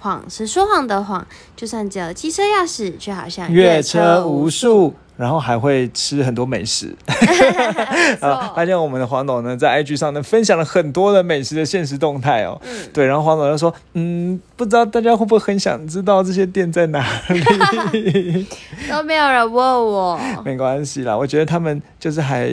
谎是说谎的谎，就算只有机车钥匙，却好像阅车无数，然后还会吃很多美食。啊，发现我们的黄董呢，在 IG 上呢分享了很多的美食的现实动态哦。嗯对，然后黄董就说，嗯，不知道大家会不会很想知道这些店在哪里？都没有人问我。没关系啦，我觉得他们就是还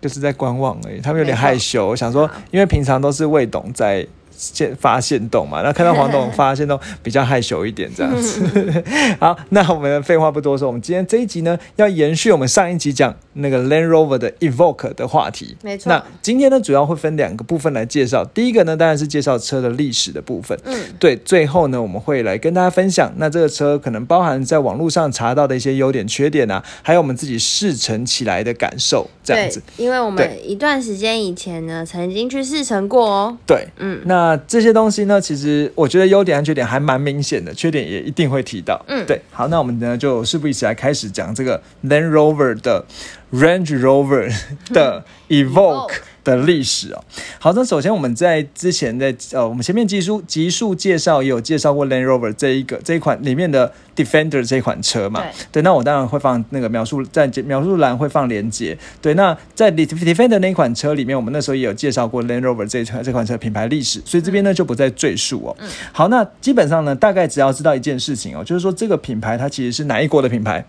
就是在观望而已，他们有点害羞。我想说，因为平常都是魏董在。现发现动嘛，那看到黄董 发现动比较害羞一点这样子。好，那我们废话不多说，我们今天这一集呢，要延续我们上一集讲那个 Land Rover 的 Evoque 的话题。没错那今天呢，主要会分两个部分来介绍。第一个呢，当然是介绍车的历史的部分。嗯，对，最后呢，我们会来跟大家分享，那这个车可能包含在网络上查到的一些优点、缺点啊，还有我们自己试乘起来的感受，这样子。，因为我们一段时间以前呢，曾经去试乘过哦。对，嗯，那这些东西呢，其实我觉得优点和缺点还蛮明显的，缺点也一定会提到。嗯。对，好，那我们呢就事不宜迟，来开始讲这个 Land Rover 的 Range Rover 的 Evoque 的历史哦。好，那首先我们在之前在呃，我们前面集数集数介绍也有介绍过 Land Rover 这一个这一款里面的 Defender 这一款车嘛。对那我当然会放那个描述在描述栏会放连接。对，那在 Def- Defender 那一款车里面，我们那时候也有介绍过 Land Rover 这一款这款车品牌历史，所以这边呢就不再赘述哦。好，那基本上呢，大概只要知道一件事情哦，就是说这个品牌它其实是哪一国的品牌？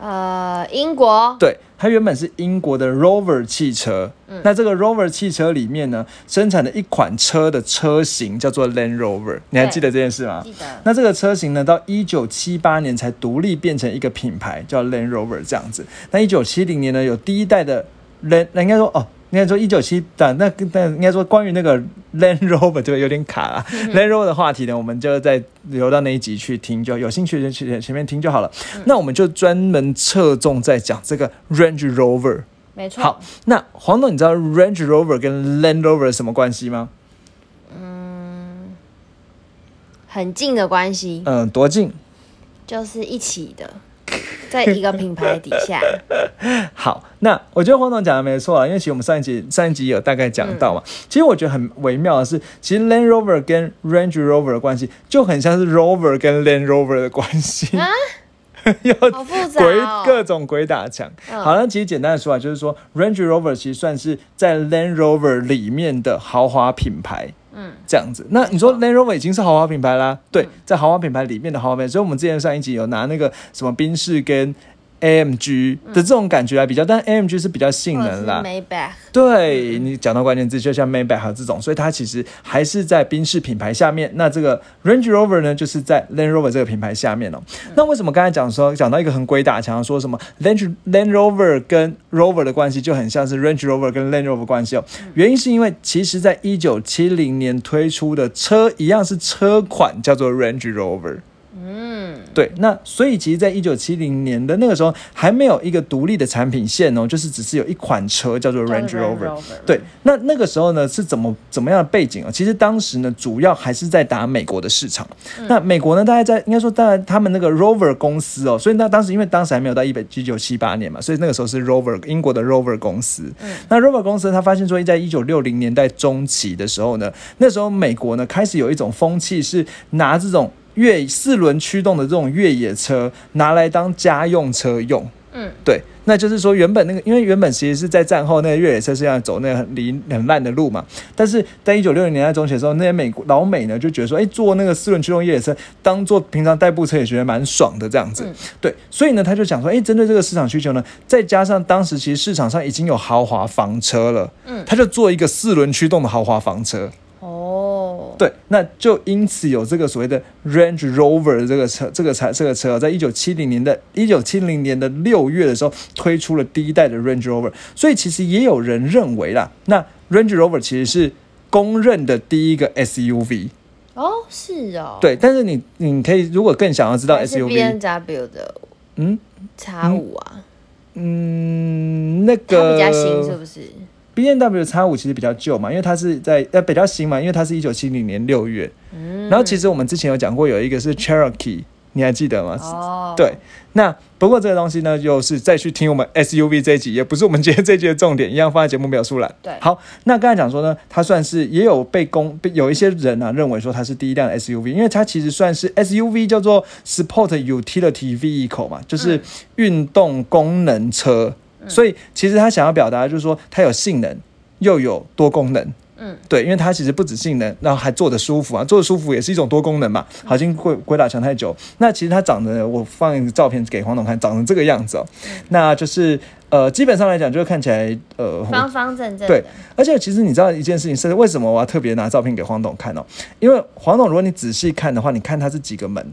呃，英国，对，它原本是英国的 Rover 汽车。那这个 Rover 汽车里面呢，生产的一款车的车型叫做 Land Rover，你还记得这件事吗？记得。那这个车型呢，到一九七八年才独立变成一个品牌，叫 Land Rover 这样子。那一九七零年呢，有第一代的 Land，那应该说哦，应该说一九七但那但应该说关于那个 Land Rover 这个有点卡啊。Land Rover 的话题呢，我们就再留到那一集去听，就有兴趣就去前面听就好了。那我们就专门侧重在讲这个 Range Rover。没错。好，那黄董，你知道 Range Rover 跟 Land Rover 什么关系吗？嗯很近的关系，嗯、多近？就是一起的，在一个品牌底下。好，那我觉得黄总讲的没错啊，因为其实我们上一集上一集有大概讲到嘛。其实我觉得很微妙的是，其实 Land Rover 跟 Range Rover 的关系就很像是 Rover 跟 Land Rover 的关系，啊 要鬼哦各种鬼打墙。嗯好，那其实简单的说啊，就是说 Range Rover 其实算是在 Land Rover 里面的豪华品牌。嗯，这样子，那你说没 Land Rover 已经是豪华品牌啦？对，在豪华品牌里面的豪华品牌，所以我们之前上一集有拿那个什么宾士跟 AMG 的这种感觉来比较，但 AMG 是比较性能啦。Maybach，对你讲到关键字，就像 Maybach 这种，所以它其实还是在宾士品牌下面。那这个 Range Rover 呢，就是在 Land Rover 这个品牌下面哦。那为什么刚才讲说讲到一个很鬼打墙，说什么 Land Land Rover 跟 Rover 的关系就很像是 Range Rover 跟 Land Rover 关系哦？原因是因为其实在一九七零年推出的车一样是车款叫做 Range Rover。嗯，对，那所以其实，在一九七零年的那个时候，还没有一个独立的产品线哦，就是只是有一款车叫做 Range Rover。Rover 对，那那个时候呢是怎么怎么样的背景哦？其实当时呢，主要还是在打美国的市场。那美国呢，大概在应该说，当然他们那个 Rover 公司哦，所以那当时因为当时还没有到一百一九七八年嘛，所以那个时候是 Rover 英国的 Rover 公司。那 Rover 公司他发现说，在一九六零年代中期的时候呢，那时候美国呢开始有一种风气是拿这种越四轮驱动的这种越野车拿来当家用车用。嗯，对，那就是说原本那个，因为原本其实是在战后那个越野车是要走那个很离很烂的路嘛，但是在一九六零年代中期的时候，那些美国老美呢就觉得说，哎，坐那个四轮驱动越野车当做平常代步车也觉得蛮爽的这样子，嗯。对，所以呢他就想说，哎，针对这个市场需求呢，再加上当时其实市场上已经有豪华房车了，嗯。他就做一个四轮驱动的豪华房车，哦，对，那就因此有这个所谓的 Range Rover 的这个车，这个车这个车，在一九七零年的一九七零年的六月的时候推出了第一代的 Range Rover，所以其实也有人认为啦，那 Range Rover 其实是公认的第一个 SUV。哦，是哦，，对，但是你你可以如果更想要知道 SUV，N W 的嗯？叉五啊，嗯，那个比较新是不是？B N W 叉五其实比较旧嘛，因为它是在呃比较新嘛，因为它是一九七零年六月。嗯，然后其实我们之前有讲过，有一个是 Cherokee 你还记得吗？哦，对，那不过这个东西呢，又是再去听我们 SUV 这一集，也不是我们今天这一集的重点，一样放在节目描述栏。对好，那刚才讲说呢，它算是也有被公有一些人啊认为说它是第一辆 SUV，因为它其实算是 SUV 叫做 Sport Utility Vehicle 嘛，就是运动功能车，所以其实他想要表达的就是说它有性能又有多功能。嗯，对，因为它其实不止性能，然后还坐得舒服啊，坐得舒服也是一种多功能嘛。好，已经鬼鬼打墙太久，那其实它长得，我放一个照片给黄董看，长成这个样子哦。那就是呃，基本上来讲，就是看起来呃，方方正正对，而且其实你知道一件事情是为什么我要特别拿照片给黄董看哦？因为黄董，如果你仔细看的话，你看它是几个门？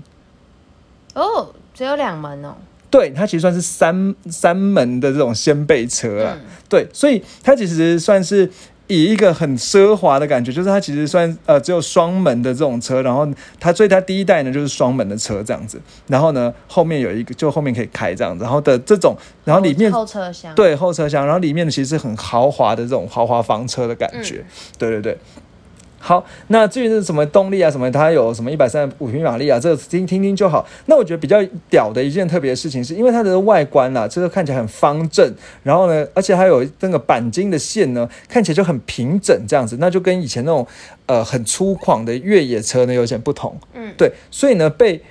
哦，只有两门哦，对，它其实算是三三门的这种掀背车啊。嗯。对，所以它其实算是以一个很奢华的感觉，就是它其实算呃只有双门的这种车，然后它所以它第一代呢就是双门的车这样子，然后呢后面有一个就后面可以开这样子，然后的这种，然后里面后车厢，对后车厢，然后里面呢其实是很豪华的这种豪华房车的感觉，对对对。好，那至于是什么动力啊，什么它有什么一百三十五匹马力啊，这个听听听就好。那我觉得比较屌的一件特别的事情，是因为它的外观啊，这个看起来很方正，然后呢，而且还有那个钣金的线呢，看起来就很平整这样子，那就跟以前那种呃很粗犷的越野车呢有点不同。嗯，对，所以呢被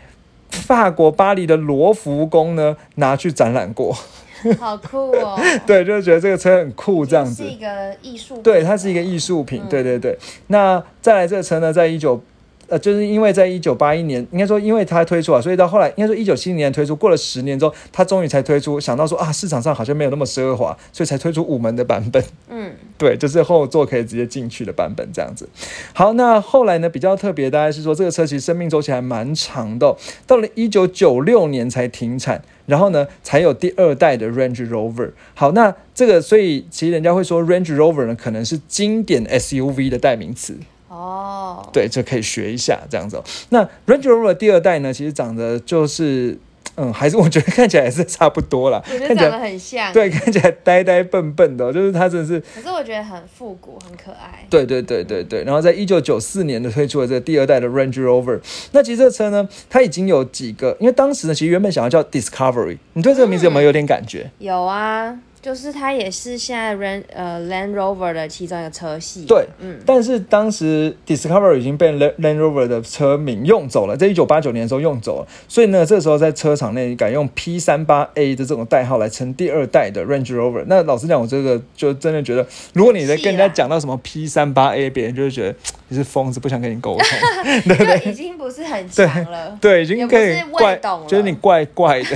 法国巴黎的罗浮宫呢拿去展览过，好酷哦，对，就是觉得这个车很酷这样子是。一个艺术，对，它是一个艺术品，嗯对对对。那再来这个车呢，在一九。呃，就是因为在一九八一年，应该说因为它推出啊，所以到后来应该说一九七零年推出，过了十年之后，它终于才推出，想到说啊，市场上好像没有那么奢华，所以才推出五门的版本。嗯，对，就是后座可以直接进去的版本这样子。好，那后来呢比较特别，大概是说这个车其实生命周期还蛮长的哦、到了一九九六年才停产，然后呢才有第二代的 Range Rover。好，那这个所以其实人家会说 Range Rover 呢可能是经典 SUV 的代名词。哦，对，这可以学一下这样子哦、那 Range Rover 第二代呢，其实长得就是，嗯，还是我觉得看起来也是差不多啦，我觉得长得看起来很像，，对，看起来呆呆笨笨的哦、就是它真的是，可是我觉得很复古，很可爱，对对对对对。然后在一九九四年的推出了这个第二代的 Range Rover。那其实这个车呢，它已经有几个，因为当时呢，其实原本想要叫 Discovery，你对这个名字有没有有点感觉？有啊，就是它也是现在 Land 呃 Land Rover 的其中一个车系，对，嗯，但是当时 Discovery 已经被 Land Rover 的车名用走了，在一九八九年的时候用走了，所以呢，这时候在车厂内改用 P 三八 A 的这种代号来称第二代的 Range Rover。那老实讲，我这个就真的觉得，如果你在跟人家讲到什么 P 三八 A，别人就会觉得你是疯子，不想跟你沟通。对已经不是很强了，对，已经可以怪未懂，了就是你怪怪的。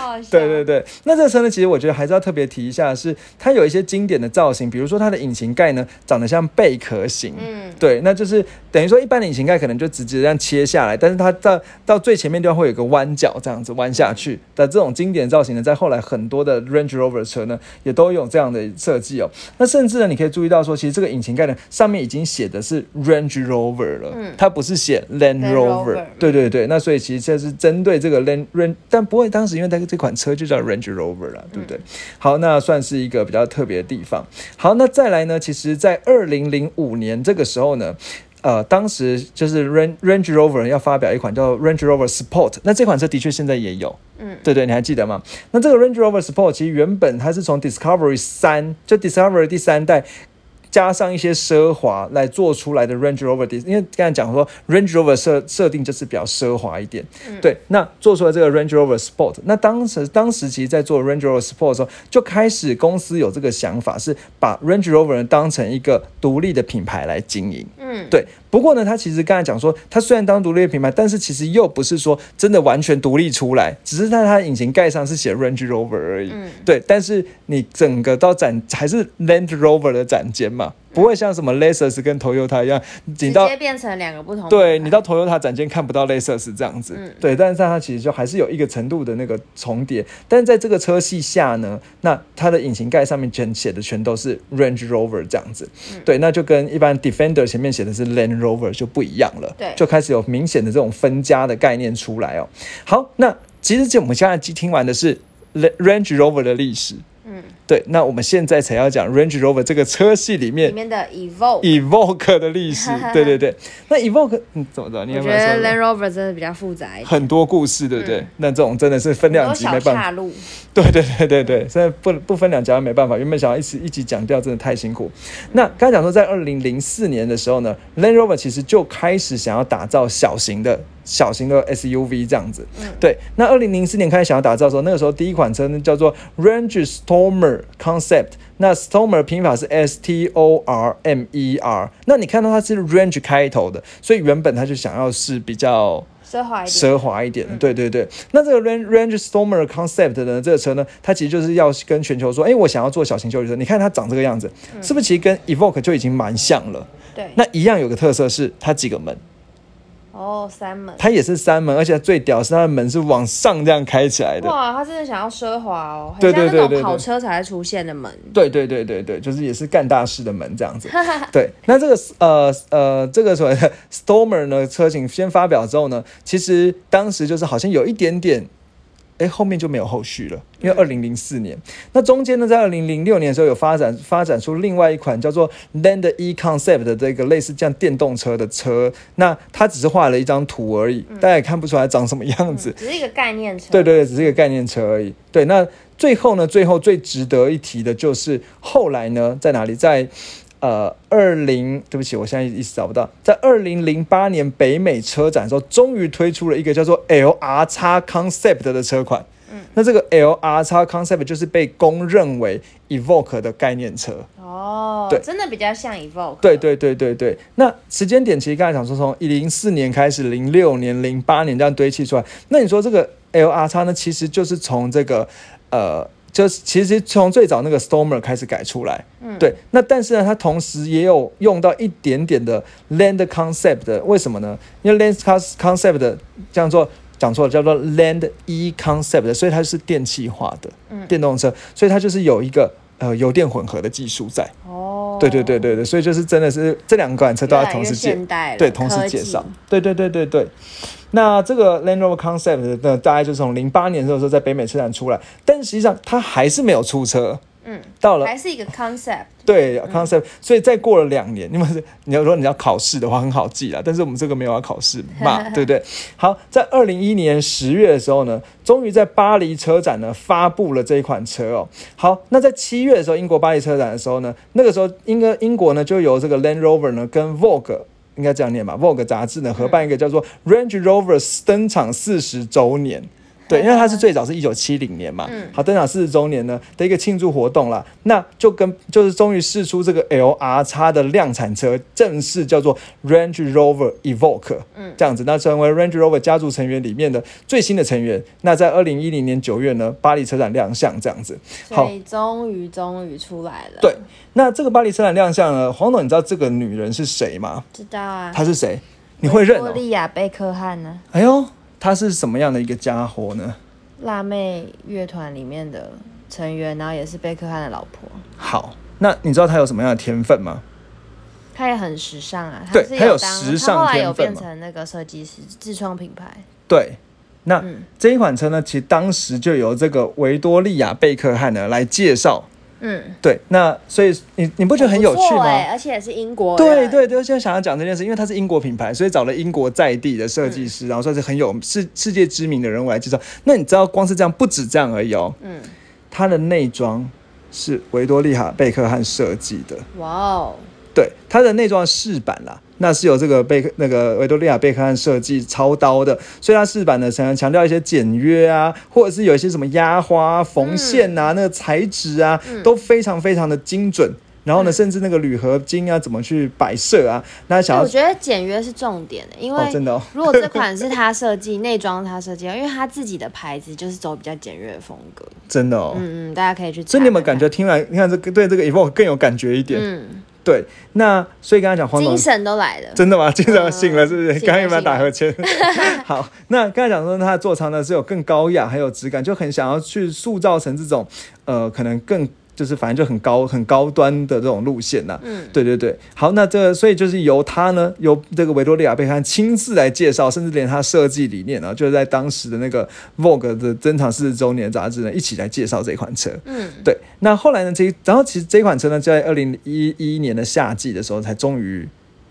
好好笑，对对对，那这车呢，其实我觉得还是要特别提一下，是它有一些经典的造型，比如说它的引擎盖呢长得像贝壳形，嗯，对，那就是等于说一般的引擎盖可能就直接这样切下来，但是它到到最前面地方会有个弯角，这样子弯下去的这种经典造型呢，在后来很多的 Range Rover 车呢也都有这样的设计哦。那甚至呢，你可以注意到说，其实这个引擎盖呢上面已经写的是 Range Rover 了，嗯它不是写 Land Rover。Rover 对对对，那所以其实这是针对这个 Land Range，但不会当时因为它这款车就叫 Range Rover 啦，对不对？好，那算是一个比较特别的地方。好，那再来呢，其实在二零零五年这个时候呢。呃，当时就是 Range Range Rover 要发表一款叫 Range Rover Sport，那这款车的确现在也有，嗯，对对，你还记得吗？那这个 Range Rover Sport 其实原本它是从 Discovery 三，就 Discovery 第三代。加上一些奢华来做出来的 Range Rover，因为刚才讲说 Range Rover 设设定就是比较奢华一点，对，那做出来这个 Range Rover Sport，那当时当时其实在做 Range Rover Sport 的时候，就开始公司有这个想法，是把 Range Rover 当成一个独立的品牌来经营，嗯，对，不过呢，他其实刚才讲说，他虽然当独立的品牌，但是其实又不是说真的完全独立出来，只是在它的引擎盖上是写 Range Rover 而已。嗯对，但是你整个到展还是 Land Rover 的展间嘛，不会像什么 Lexus 跟 Toyota 一样，你直接变成两个不同对你到 Toyota 展间看不到 Lexus 这样子，嗯。对，但是它其实就还是有一个程度的那个重叠，但是在这个车系下呢，那它的引擎盖上面全写的全都是 Range Rover 这样子，嗯。对，那就跟一般 Defender 前面写的是 Land Rover 就不一样了，对。就开始有明显的这种分家的概念出来哦。好，那其实就我们现在听完的是 Range Rover 的历史，嗯，对，那我们现在才要讲 Range Rover 这个车系里面里面面的 Evoque，Evoque 的历史。对对对，那 Evoque 嗯怎么着？你我觉得有没有说 Land Rover 真的比较复杂一点，很多故事，对不对？嗯那这种真的是分量级没办法。岔路。对对对对对，所以不不分两家没办法，原本想要一起一起讲掉，真的太辛苦。那刚才讲说，在二零零四年的时候呢，Land Rover 其实就开始想要打造小型的小型的 SUV 这样子。对，那二零零四年开始想要打造的时候，那个时候第一款车呢叫做 Range Stormer Concept。那 Stormer 拼法是 S T O R M E R，那你看到它是 Range 开头的，所以原本它就想要是比较奢华一点，奢华一点的，对对对。那这个 Range Range Stormer Concept 的，这个车呢，它其实就是要跟全球说，哎，我想要做小型休旅车，你看它长这个样子，是不是其实跟 Evoque 就已经蛮像了？对，那一样有个特色是它几个门，哦，三门，它也是三门，而且最屌是它的门是往上这样开起来的。哇，他真的想要奢华哦，对很像对对跑车才会出现的门，对对对对对，就是也是干大事的门这样子。对，那这个呃呃这个所谓的 Stormer 呢车型先发表之后呢，其实当时就是好像有一点点。哎，后面就没有后续了，因为二零零四年，那中间呢，在二零零六年的时候有发展发展出另外一款叫做 Land E Concept 的这个类似这样电动车的车，那它只是画了一张图而已，大家也看不出来长什么样子。只是一个概念车。对对对，只是一个概念车而已。对，那最后呢，最后最值得一提的就是后来呢，在哪里？在呃二零，对不起，我现在一时找不到，在二零零八年北美车展的时候，终于推出了一个叫做 LR x Concept 的车款。嗯，那这个 LR x Concept 就是被公认为 Evoque 的概念车。哦，对真的比较像 Evoque。对对对对对，那时间点其实刚才讲说，从零四年开始，零六年、零八年这样堆砌出来。那你说这个 L R X 呢，其实就是从这个呃，就是其实从最早那个 Stormer 开始改出来。嗯对，那但是呢，它同时也有用到一点点的 Land Concept 的，为什么呢？因为 Land Concept 的叫做讲错了，叫做 Land E Concept，所以它是电气化的、嗯电动车，所以它就是有一个呃油电混合的技术在。哦，对对对对对，所以就是真的是这两款车都要同时介越来越现代了对，同时介绍。对对对对对。那这个 Land Rover Concept 呢，大概就是从零八年的时候在北美车展出来，但实际上它还是没有出车。嗯，到了还是一个 concept。对 concept，、所以再过了两年，因为你要说你要考试的话很好记啦，但是我们这个没有要考试嘛，对不对？好，在二零一一年十月的时候呢，终于在巴黎车展呢发布了这一款车哦。好，那在七月的时候，英国巴黎车展的时候呢，那个时候英个英国呢就由这个 Land Rover 呢跟 Vogue。应该这样念吧，Vogue 杂志呢合办一个叫做 Range Rover 登场四十周年，对，因为它是最早是一九七零年嘛，嗯好，登场四十周年呢的一个庆祝活动啦，那就跟就是终于试出这个 LR 叉的量产车，正式叫做 Range Rover Evoque，嗯这样子，那成为 Range Rover 家族成员里面的最新的成员。那在二零一零年九月呢，巴黎车展亮相，这样子。好终于终于出来了。对，那这个巴黎车展亮相呢，黄总，你知道这个女人是谁吗？知道啊。她是谁？你会认哦？多利亚贝克汉呢？哎呦，她是什么样的一个家伙呢？辣妹乐团里面的成员，然后也是贝克汉的老婆。好，那你知道她有什么样的天分吗？她也很时尚啊，对她有时尚她后来有变成那个设计师，自创品牌。对，那、嗯这一款车呢，其实当时就由这个维多利亚贝克汉呢来介绍。嗯，对，那所以你你不觉得很有趣吗？而且也是英国对人。对对，现在想要讲这件事，因为它是英国品牌，所以找了英国在地的设计师，然后算是很有世世界知名的人物来介绍。那你知道，光是这样不止这样而已哦，嗯，它的内装是维多利亚贝克汉设计的，哇哦，对，它的内装饰板啦，那是有这个贝克那个维多利亚贝克汉设计操刀的，所以它饰板呢想要强调一些简约啊，或者是有一些什么压花、缝线啊，那个材质啊，都非常非常的精准。然后呢，甚至那个铝合金啊，怎么去摆设啊？那想要我觉得简约是重点的，因为哦，真的哦，如果这款是他设计，内装是他设计，因为他自己的牌子就是走比较简约的风格。真的哦。嗯嗯，大家可以去。所以你们感觉听来，你看这个对这个 Evoque 更有感觉一点？嗯，对，那所以刚才讲黄总精神都来了。真的吗？精神醒了是不是？刚刚有没有打呵欠？好，那刚才讲说它的座舱呢是有更高雅，还有质感，就很想要去塑造成这种呃，可能更就是反正就很高很高端的这种路线呐、嗯，对对对，好，那这个所以就是由他呢，由这个维多利亚贝克汉亲自来介绍，甚至连他设计理念啊，就是在当时的那个 Vogue 的珍藏四十周年杂志呢，一起来介绍这款车。嗯，对，那后来呢，这然后其实这款车呢，在二零一一年的夏季的时候，才终于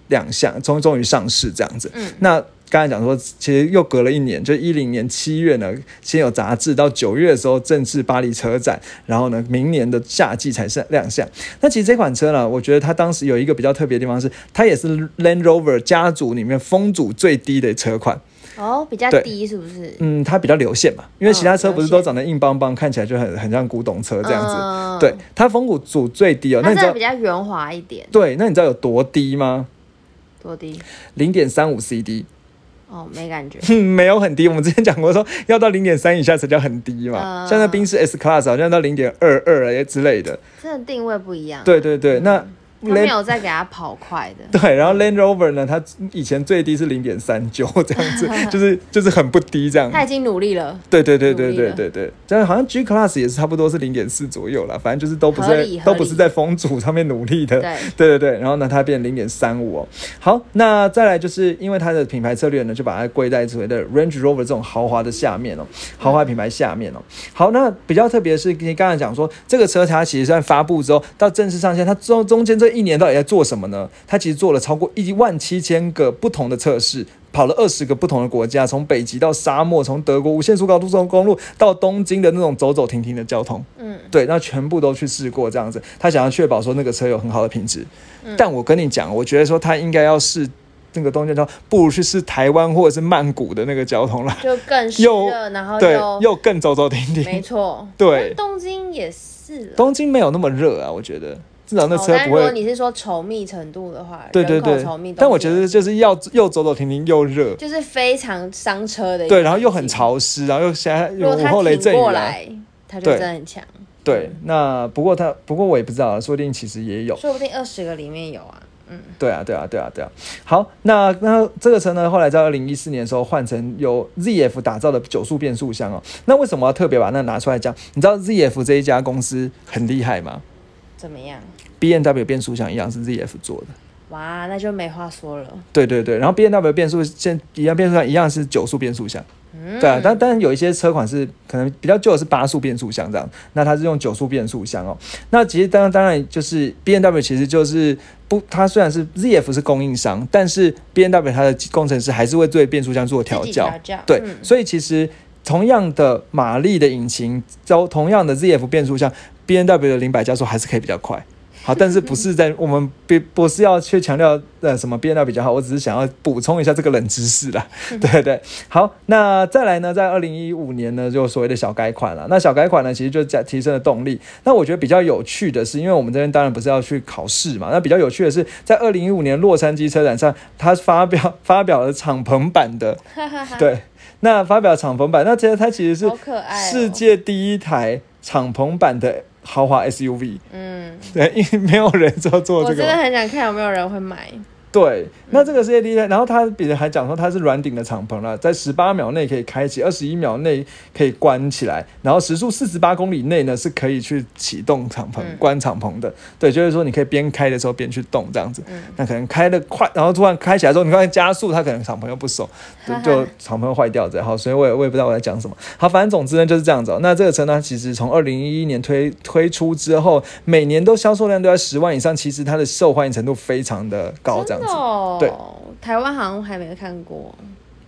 亮相，终终于上市这样子。嗯那刚才讲说，其实又隔了一年，就一零年七月呢，先有杂志，到九月的时候正式巴黎车展，然后呢，明年的夏季才是亮相。那其实这款车呢，我觉得它当时有一个比较特别的地方是，它也是 Land Rover 家族里面风阻最低的车款。哦，比较低是不是？嗯，它比较流线嘛，因为其他车嗯不是都长得硬邦邦，看起来就很很像古董车这样子。嗯对，，它风阻最低哦。那你知道比？较圆滑一点，对，那你知道有多低吗？多低？零点三五 CD，哦，没感觉。哼 没有很低。我们之前讲过说，要到零点三以下才叫很低嘛。呃像那宾士 S Class 好像到零点二二哎之类的。真的定位不一样。对对对，那他没有再给他跑快的。对，然后 Land Rover 呢，它以前最低是零点三九这样子，就是就是很不低这样。他已经努力了，对对对对对对对，这样好像 G Class 也是差不多是零点四左右啦，反正就是都不是都不是在风阻上面努力的。对，对对对，然后呢，它变零点三五哦。好，那再来就是因为它的品牌策略呢，就把它归在所谓的 Range Rover 这种豪华的下面哦，豪华品牌下面哦。好，那比较特别的是，你刚才讲说这个车它其实在发布之后到正式上线，它中中间这一年到底在做什么呢？他其实做了超过一万七千个不同的测试。跑了二十个不同的国家，从北极到沙漠，从德国无限速高速公路到东京的那种走走停停的交通，嗯，对，那全部都去试过这样子，他想要确保说那个车有很好的品质。嗯但我跟你讲，我觉得说他应该要试那个东京交通，不如去试台湾或者是曼谷的那个交通啦。就更湿又热，然后对，又又更走走停停没。错，对东京也是了。东京没有那么热啊，我觉得至少那车不会。如果你是说稠密程度的话，对对对稠密，，但我觉得就是要又走走停停又热，就是非常伤车的对，然后又很潮湿，然后又现在有午后雷阵雨来。过来，他就真的很强，对，那不过他不过我也不知道，说不定其实也有。说不定二十个里面有啊。嗯对啊，对啊，对啊，对啊。好，那那这个车呢，后来在二零一四年的时候换成由 ZF 打造的九速变速箱哦。那为什么要特别把那拿出来讲？你知道 ZF 这一家公司很厉害吗怎么样？？B N W 变速箱一样是 ZF 做的。哇，那就没话说了。对对对，然后 B N W 变速现一样变速箱一样是九速变速箱，嗯，对啊，但但有一些车款是可能比较旧的是八速变速箱这样，那它是用九速变速箱哦。那其实当然当然就是 B N W 其实就是不，它虽然是 Z F 是供应商，但是 B N W 它的工程师还是会对变速箱做调教对，嗯所以其实同样的马力的引擎，交同样的 ZF 变速箱，B N W 的零百加速还是可以比较快。好，但是不是在我们不不是要去强调呃什么变料比较好，我只是想要补充一下这个冷知识啦。对对对，好，那再来呢，在二零一五年呢，就所谓的小改款了。那小改款呢，其实就加提升了动力。那我觉得比较有趣的是，因为我们这边当然不是要去考试嘛，那比较有趣的是，在二零一五年洛杉矶车展上，它发表发表了敞篷版的 对，那发表敞篷版，那其实它其实是世界第一台敞篷版的豪华 SUV。嗯，对，因为没有人做做我真的。很想看有没有人会买。对，那这个世界第一台，然后它比人还讲说它是软顶的敞篷了，在十八秒内可以开启，二十一秒内可以关起来，然后时速四十八公里内呢是可以去启动敞篷、嗯关敞篷的。对，就是说你可以边开的时候边去动这样子。嗯那可能开的快，然后突然开起来之后，你发现加速，它可能敞篷又不熟，就就敞篷坏掉这样。好，所以我也我也不知道我在讲什么。好，反正总之呢就是这样子、哦。那这个车呢，其实从二零一一年推推出之后，每年都销售量都在十万以上，其实它的受欢迎程度非常的高，这样子。哦，对，台湾好像还没看过，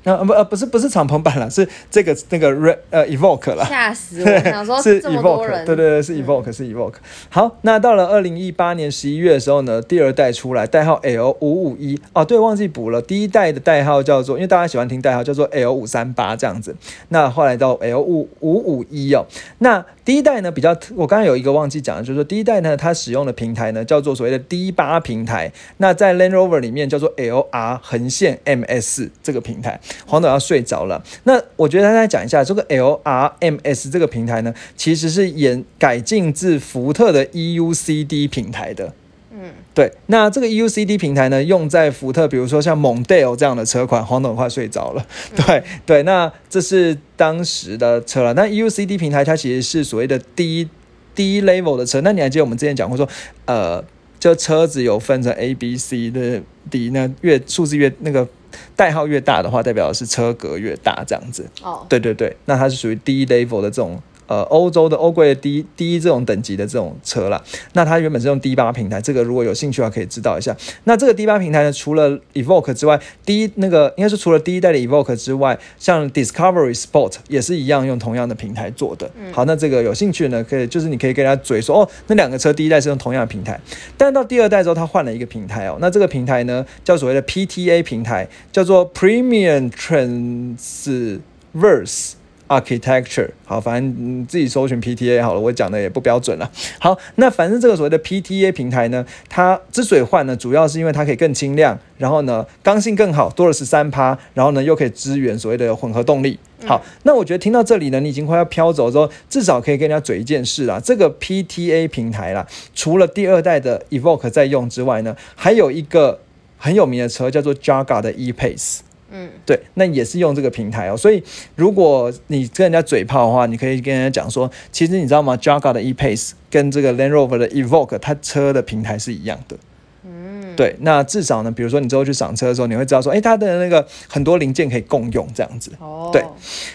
那、呃、不呃不是不是敞篷版啦，是这个那个 Re 呃 Evoque 啦。吓死我！想说是这么多 Evoque，人，对对对，是 Evoque，、是 Evoque。好，那到了二零一八年十一月的时候呢，第二代出来，代号 L 五五一哦，对，忘记补了，第一代的代号叫做，因为大家喜欢听代号叫做 L 五三八这样子。那后来到 L 五五五一哦，那第一代呢比较特，我刚刚有一个忘记讲的，就是说第一代呢它使用的平台呢叫做所谓的 D 八平台，那在 Land Rover 里面叫做 LR 横线 MS 这个平台。黄董要睡着了，那我觉得大家讲一下这个 LRMS 这个平台呢，其实是演改进自福特的 EUCD 平台的。嗯，对，那这个 EUCD 平台呢，用在福特，比如说像蒙 Dale 这样的车款，黄董快睡着了。对对，那这是当时的车了。那 EUCD 平台它其实是所谓的第一低 level 的车。那你还记得我们之前讲过说，呃，就车子有分成 A、B、C 的 D，那越数字越那个代号越大的话，代表的是车格越大这样子。哦，对对对，那它是属于低 level 的这种。呃，欧洲的欧规的低低这种等级的这种车啦，那它原本是用 D 八平台，这个如果有兴趣的话可以知道一下。那这个 D 八平台呢，除了 Evoque 之外，第一那个应该是除了第一代的 Evoque 之外，像 Discovery Sport 也是一样用同样的平台做的。好，那这个有兴趣呢，可以就是你可以跟人家嘴说，哦，那两个车第一代是用同样的平台，但到第二代之后，它换了一个平台哦。那这个平台呢，叫所谓的 PTA 平台，叫做 Premium Transverse。Architecture 好，反正你自己搜寻 PTA 好了，我讲的也不标准了。好，那反正这个所谓的 PTA 平台呢，它之所以换呢，主要是因为它可以更轻量，然后呢刚性更好，多了十三趴，然后呢又可以支援所谓的混合动力。好，那我觉得听到这里呢，你已经快要飘走之后，至少可以跟人家嘴一件事啦。这个 PTA 平台啦，除了第二代的 Evoque 在用之外呢，还有一个很有名的车叫做 Jaga 的 E-Pace。嗯，对，那也是用这个平台哦。所以如果你跟人家嘴炮的话，你可以跟人家讲说，其实你知道吗？Jaga 的 E-Pace 跟这个 Land Rover 的 Evoque 它车的平台是一样的。嗯，对，那至少呢，比如说你之后去赏车的时候，你会知道说，哎，它的那个很多零件可以共用这样子。哦，对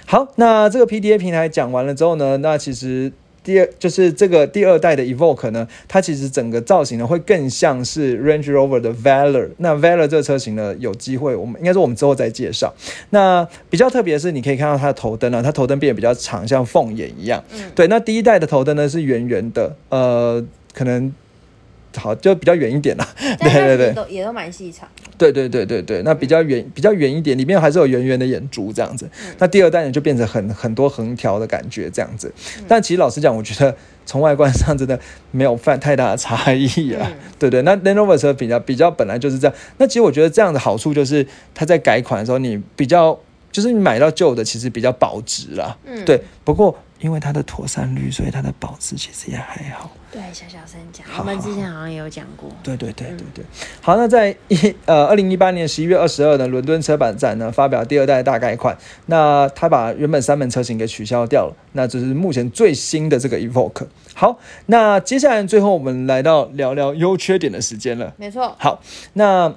好，那这个 PDA 平台讲完了之后呢，那其实第二就是这个第二代的 Evoque 呢，它其实整个造型呢会更像是 Range Rover 的 Valor。那 Valor 这个车型呢，有机会我们应该说我们之后再介绍。那比较特别的是，你可以看到它的头灯啊，它头灯变得比较长，像凤眼一样。嗯对，那第一代的头灯呢是圆圆的，呃，可能。好，就比较远一点啦。对对对也都也都蛮细长。对对对对对，那比较远比较远一点，里面还是有圆圆的眼珠这样子。那第二代呢，就变成很很多横条的感觉这样子。但其实老实讲，我觉得从外观上真的没有犯太大的差异啊。嗯对对，那 Land Rover 车比较比较本来就是这样。那其实我觉得这样的好处就是，它在改款的时候，你比较就是你买到旧的，其实比较保值啦。嗯，对，不过因为它的妥善率，所以它的保值其实也还好。对，小小声讲，好我们之前好像也有讲过。对对对对对，好，那在一呃二零一八年十一月二十二的伦敦车展展呢，发表第二代大改款，那它把原本三门车型给取消掉了，那这是目前最新的这个 Evoque。好，那接下来最后我们来到聊聊优缺点的时间了。没错，好，那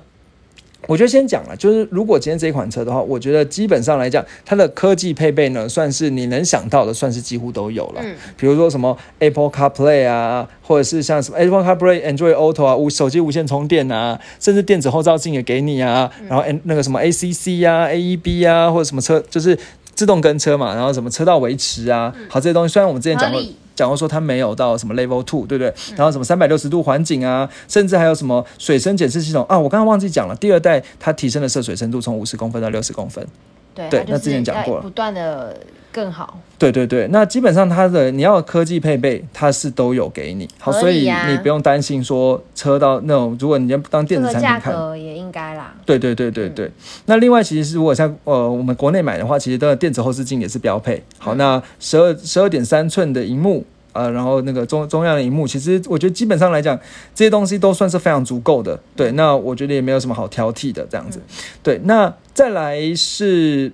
我觉得先讲了，就是如果今天这一款车的话，我觉得基本上来讲，它的科技配备呢，算是你能想到的，算是几乎都有了。嗯。比如说什么 Apple CarPlay 啊，或者是像什么 Apple CarPlay、Android Auto 啊，无手机无线充电啊，甚至电子后照镜也给你啊，然后 N 那个什么 ACC 啊、AEB 啊，或者什么车就是自动跟车嘛，然后什么车道维持啊，好这些东西，虽然我们之前讲过讲过说它没有到什么 Level Two，对不对？然后什么三百六十度环景啊，甚至还有什么水深检测系统啊，我刚刚忘记讲了，第二代它提升了涉水深度，从五十公分到六十公分。对，对那之前讲过了不断的更好。对对对，那基本上它的你要的科技配备，它是都有给你，好，合所以你不用担心说车到那种，如果你要当电子产品看，格也应该啦。对对对对对。那另外，其实如果像呃我们国内买的话，其实的电子后视镜也是标配。好，那十二十二点三寸的荧幕。呃，然后那个中中央的荧幕，其实我觉得基本上来讲，这些东西都算是非常足够的。对，那我觉得也没有什么好挑剔的这样子。对，那再来是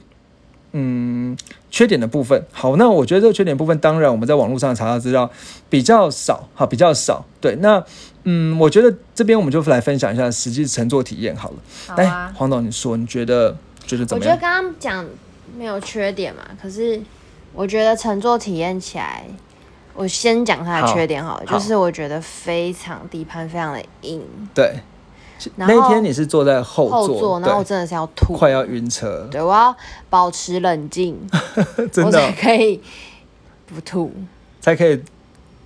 嗯缺点的部分。好，那我觉得这个缺点部分，当然我们在网络上查到资料比较少，哈，比较少。对，那嗯，我觉得这边我们就来分享一下实际乘坐体验好了。哎、黄董，你说你觉得觉得怎么样？我觉得刚刚讲没有缺点嘛，可是我觉得乘坐体验起来，我先讲它的缺点好了，好就是我觉得非常底盘非常的硬，对，那一天你是坐在后座，后座，然后我，真的是要吐，快要晕车，对，我要保持冷静，真我的才可以不吐，才可以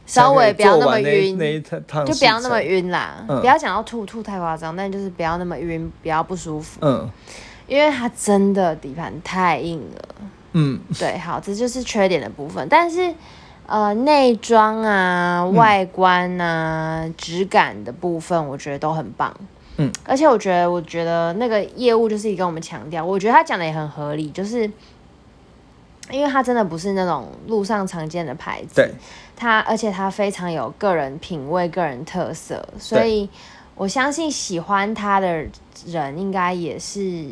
稍微不要那么晕，那一趟趟就不要那么。晕啦，嗯。不要讲到吐吐太夸张，但就是不要那么晕，不要不舒服，嗯。因为它真的底盘太硬了。嗯，对，好，这就是缺点的部分。但是，呃，内装啊、嗯。外观啊、质感的部分，我觉得都很棒。嗯，而且我觉得，我觉得那个业务就是跟我们强调，我觉得他讲的也很合理，就是因为他真的不是那种路上常见的牌子，对，它而且他非常有个人品味、个人特色，所以我相信喜欢他的人应该也是。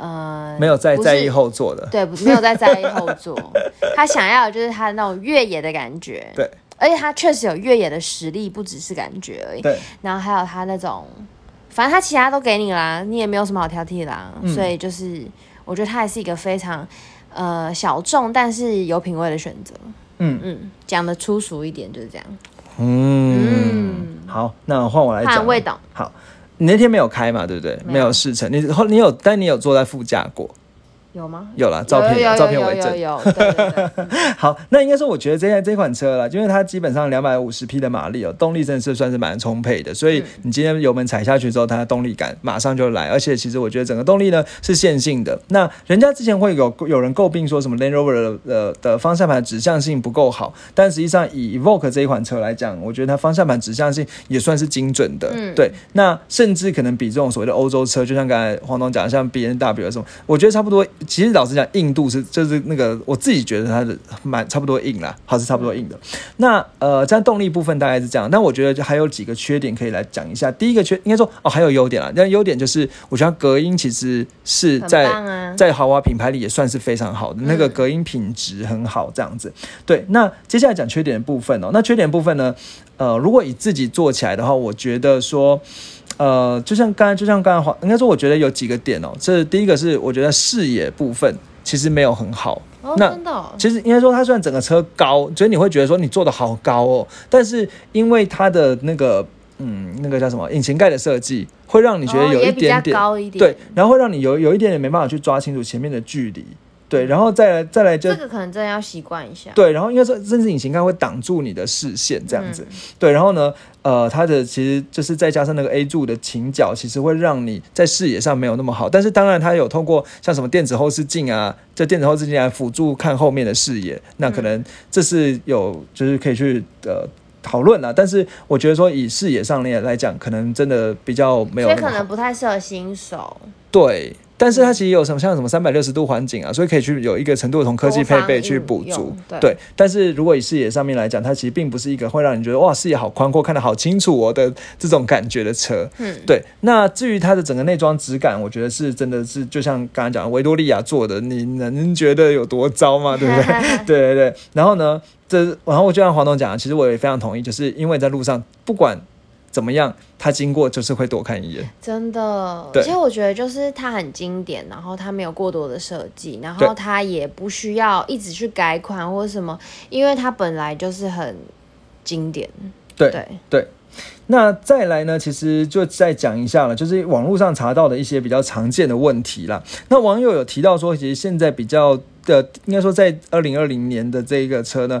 呃，没有在在意后座的，对，不没有在在意后座，他想要的就是他那种越野的感觉。对，而且他确实有越野的实力，不只是感觉而已。对，然后还有他那种，反正他其他都给你啦，你也没有什么好挑剔的啦。嗯所以就是，我觉得他还是一个非常呃小众但是有品味的选择。嗯嗯，讲的粗俗一点就是这样。嗯，好，那换我来讲。味道，好，你那天没有开嘛，对不对？没有没有试乘，你后你有，但你有坐在副驾过，有吗？有啦，照片照片为证。有有有，对对对，好，那应该说，我觉得这这款车啦，因为它基本上两百五十匹的马力哦，动力真的是算是蛮充沛的，所以你今天油门踩下去之后，它的动力感马上就来，而且其实我觉得整个动力呢是线性的。那人家之前会有有人诟病说什么 Land Rover 的呃的方向盘指向性不够好，但实际上以 Evoque 这一款车来讲，我觉得它方向盘指向性也算是精准的。嗯对，那甚至可能比这种所谓的欧洲车，就像刚才黄总讲的，像 B N W 什么，我觉得差不多。其实老实讲，硬度是就是那个我自己觉得它的蛮差不多硬啦，它是差不多硬的。那呃，在动力部分大概是这样，但我觉得就还有几个缺点可以来讲一下。第一个缺应该说哦，还有优点啦。那优点就是我觉得它隔音其实是在啊。在豪华品牌里也算是非常好的，那个嗯隔音品质很好，这样子。对，那接下来讲缺点的部分哦。那缺点部分呢，呃，如果以自己做起来的话，我觉得说，呃，就像刚才，就像刚才话，应该说，我觉得有几个点哦。这第一个是我觉得视野部分其实没有很好。哦，那真的哦，其实应该说，它虽然整个车高，所以你会觉得说你坐的好高哦，但是因为它的那个嗯，那个叫什么引擎盖的设计，会让你觉得有一点点、高一点。对，，然后会让你有有一点点没办法去抓清楚前面的距离，对，然后再来再来就这个可能真的要习惯一下。对，然后应该说甚至隐形盖会挡住你的视线这样子，嗯对，然后呢，呃，它的其实就是再加上那个 A 柱的倾角，其实会让你在视野上没有那么好。但是当然，它有通过像什么电子后视镜啊，这电子后视镜来辅助看后面的视野，那可能这是有就是可以去呃讨论啦。但是我觉得说以视野上面来讲，可能真的比较没有所以可能。不太适合新手。对，但是它其实有什么像什么三百六十度环境啊，所以可以去有一个程度的从科技配备去补足多方应。用对，但是如果以视野上面来讲，它其实并不是一个会让你觉得哇视野好宽阔、看得好清楚哦的这种感觉的车。嗯，对，那至于它的整个内装质感，我觉得是真的是就像刚刚讲的维多利亚做的，你能觉得有多糟吗？对不对？对对对。然后呢，这然后我就像黄董讲，其实我也非常同意，就是因为在路上不管怎么样，他经过就是会多看一眼。真的，对其实我觉得就是它很经典，然后它没有过多的设计，然后它也不需要一直去改款或者什么，因为它本来就是很经典。对对，那再来呢，其实就再讲一下了，就是网络上查到的一些比较常见的问题啦。那网友有提到说，其实现在比较的，应该说在二零二零年的这个车呢，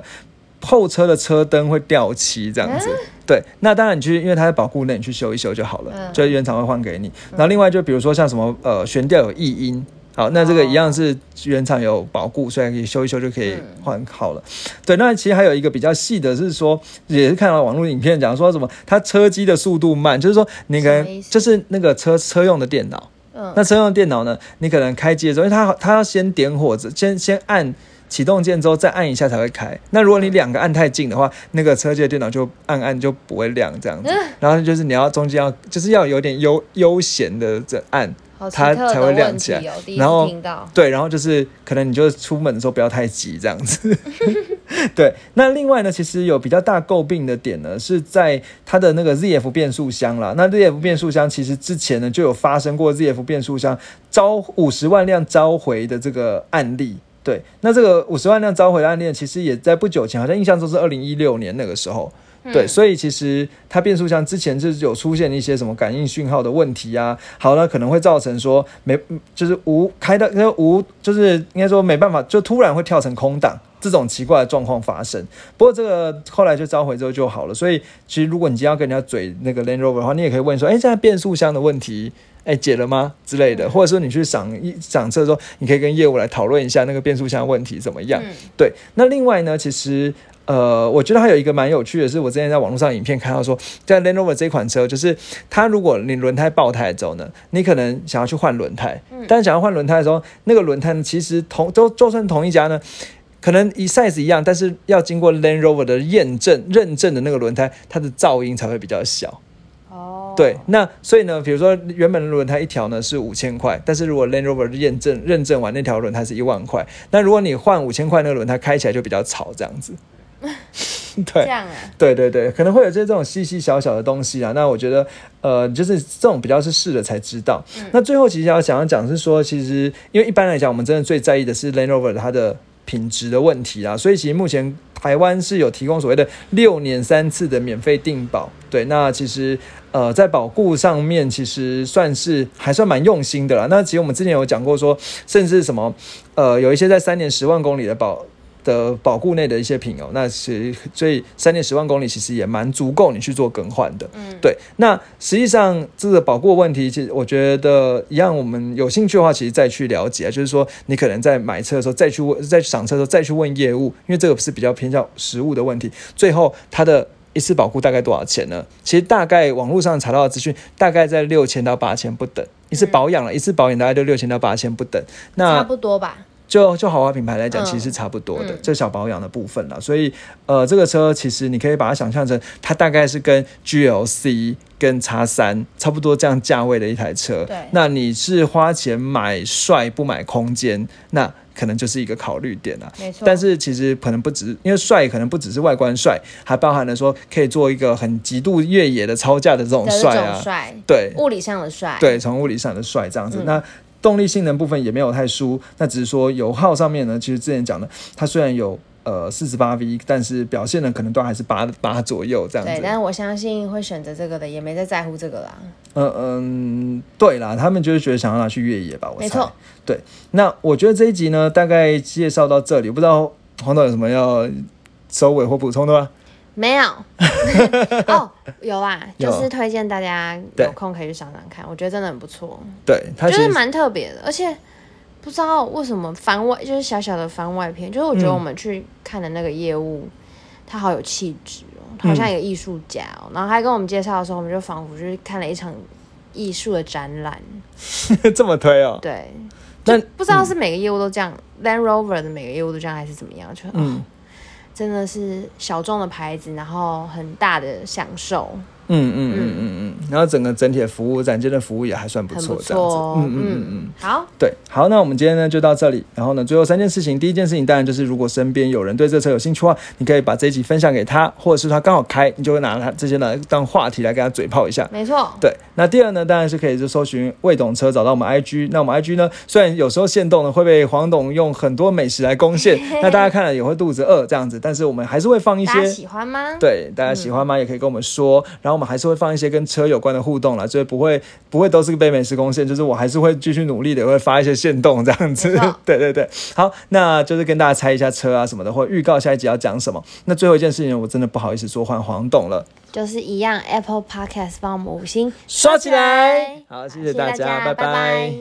后车的车灯会掉漆这样子。对，那当然你去，因为它在保固内，你去修一修就好了，嗯就原厂会换给你。然后另外就比如说像什么呃悬吊有异音。好，那这个一样是原厂有保固，所以可以修一修就可以换好了。对，那其实还有一个比较细的是说，也是看到网络影片讲说什么，它车机的速度慢，就是说你可能就是那个车车用的电脑，嗯，那车用的电脑呢，你可能开机的时候，因为它它要先点火，先先按启动键之后再按一下才会开。那如果你两个按太近的话，那个车机的电脑就按按就不会亮这样子。然后就是你要中间要就是要有点悠悠闲的这按。它才会亮起来哦，然后。对，然后就是可能你就出门的时候不要太急这样子。对，那另外呢，其实有比较大诟病的点呢，是在它的那个 ZF 变速箱啦。那 ZF 变速箱其实之前呢就有发生过 ZF 变速箱召五十万辆召回的这个案例。对，那这个五十万辆召回的案例，其实也在不久前，好像印象中是二零一六年那个时候。对，所以其实它变速箱之前就是有出现一些什么感应讯号的问题啊，好了，可能会造成说没就是无开到那无就是应该说没办法，就突然会跳成空档这种奇怪的状况发生。不过这个后来就召回之后就好了，所以其实如果你今天要跟人家嘴那个 Land Rover 的话，你也可以问说，哎，现在变速箱的问题。哎，解了吗之类的，或者说你去赏一赏车的时候，你可以跟业务来讨论一下那个变速箱问题怎么样。嗯对，那另外呢，其实呃，我觉得还有一个蛮有趣的是，我之前在网络上影片看到说，在 Land Rover 这款车，就是它如果你轮胎爆胎之后呢，你可能想要去换轮胎，但是想要换轮胎的时候，那个轮胎呢，其实同都就算同一家呢。可能一 size 一样，但是要经过 Land Rover 的验证认证的那个轮胎，它的噪音才会比较小。哦，对，那所以呢，比如说原本的轮胎一条呢是五千块，但是如果 Land Rover 验证认证完那条轮胎是一万块，那如果你换五千块那个轮胎，开起来就比较吵，这样子。对这样啊，对对对，可能会有这这种细细小小的东西啊。那我觉得，呃，就是这种比较是试了才知道。那最后其实要想要讲是说，其实因为一般来讲，我们真的最在意的是 Land Rover 它的品质的问题啊。所以其实目前台湾是有提供所谓的六年三次的免费定保。对，那其实呃在保固上面其实算是还算蛮用心的啦。那其实我们之前有讲过说，甚至什么呃有一些在三年十万公里的保。的保固内的一些品哦，那是所以三年十万公里其实也蛮足够你去做更换的。嗯，对。那实际上这个保固问题，其实我觉得一样，我们有兴趣的话，其实再去了解，就是说你可能在买车的时候再去问，在赏车的时候再去问业务，因为这个是比较偏向实物的问题。最后它的一次保固大概多少钱呢？其实大概网络上查到的资讯，大概在六千到八千不等。一次保养了一次保养大概就六千到八千不等。那差不多吧。就就豪华品牌来讲，嗯其实是差不多的，嗯这小保养的部分啦。所以呃，这个车其实你可以把它想象成，它大概是跟 GLC 跟叉三差不多这样价位的一台车。对那你是花钱买帅不买空间，那可能就是一个考虑点啦。没错。但是其实可能不止，因为帅可能不只是外观帅，还包含了说可以做一个很极度越野的超价的这种帅啊。种帅，对，物理上的帅，对，从物理上的帅这样子。嗯那动力性能部分也没有太输，那只是说油耗上面呢，其实之前讲的，它虽然有呃四十八 V，但是表现呢可能都还是八八左右这样对，子。但是我相信会选择这个的，也没在在乎这个啦。嗯嗯，对啦，他们就是觉得想要拿去越野吧。没错。对，那我觉得这一集呢，大概介绍到这里，不知道黄导有什么要收尾或补充的吗？没有。哦，有啊，就是推荐大家有空可以去赏赏看，我觉得真的很不错，对，它就是蛮特别的，而且不知道为什么番外就是小小的番外篇，就是我觉得嗯我们去看的那个业务，他好有气质哦，他好像一个艺术家哦，然后他跟我们介绍的时候，我们就仿佛就是看了一场艺术的展览，这么推哦。对，那就不知道是每个业务都这样、l a n d Rover 的每个业务都这样，还是怎么样？就、哦嗯真的是小众的牌子，然后很大的享受，嗯嗯嗯嗯嗯，然后整个整体的服务，展间的服务也还算不错，这样子。嗯嗯嗯嗯。好，对，好，那我们今天呢就到这里。然后呢，最后三件事情，第一件事情当然就是，如果身边有人对这车有兴趣的话，你可以把这一集分享给他，或者是他刚好开，你就会拿他这些呢当话题来跟他嘴炮一下。没错，对，那第二呢，当然是可以就搜寻魏董车，找到我们 IG。那我们 IG 呢，虽然有时候限动呢会被黄董用很多美食来攻陷，那大家看了也会肚子饿这样子，但是我们还是会放一些喜欢吗？对，大家喜欢吗？也可以跟我们说。然后我们还是会放一些跟车有关的互动啦，所以不会不会都是被美食攻陷，就是我还是会继续努力的，会发一些线动这样子。对对对，好，那就是跟大家猜一下车啊什么的，或者预告下一集要讲什么。那最后一件事情，我真的不好意思说换黄董了，就是一样，Apple Podcast 帮我们五星刷起来。好，谢谢谢大家，拜拜拜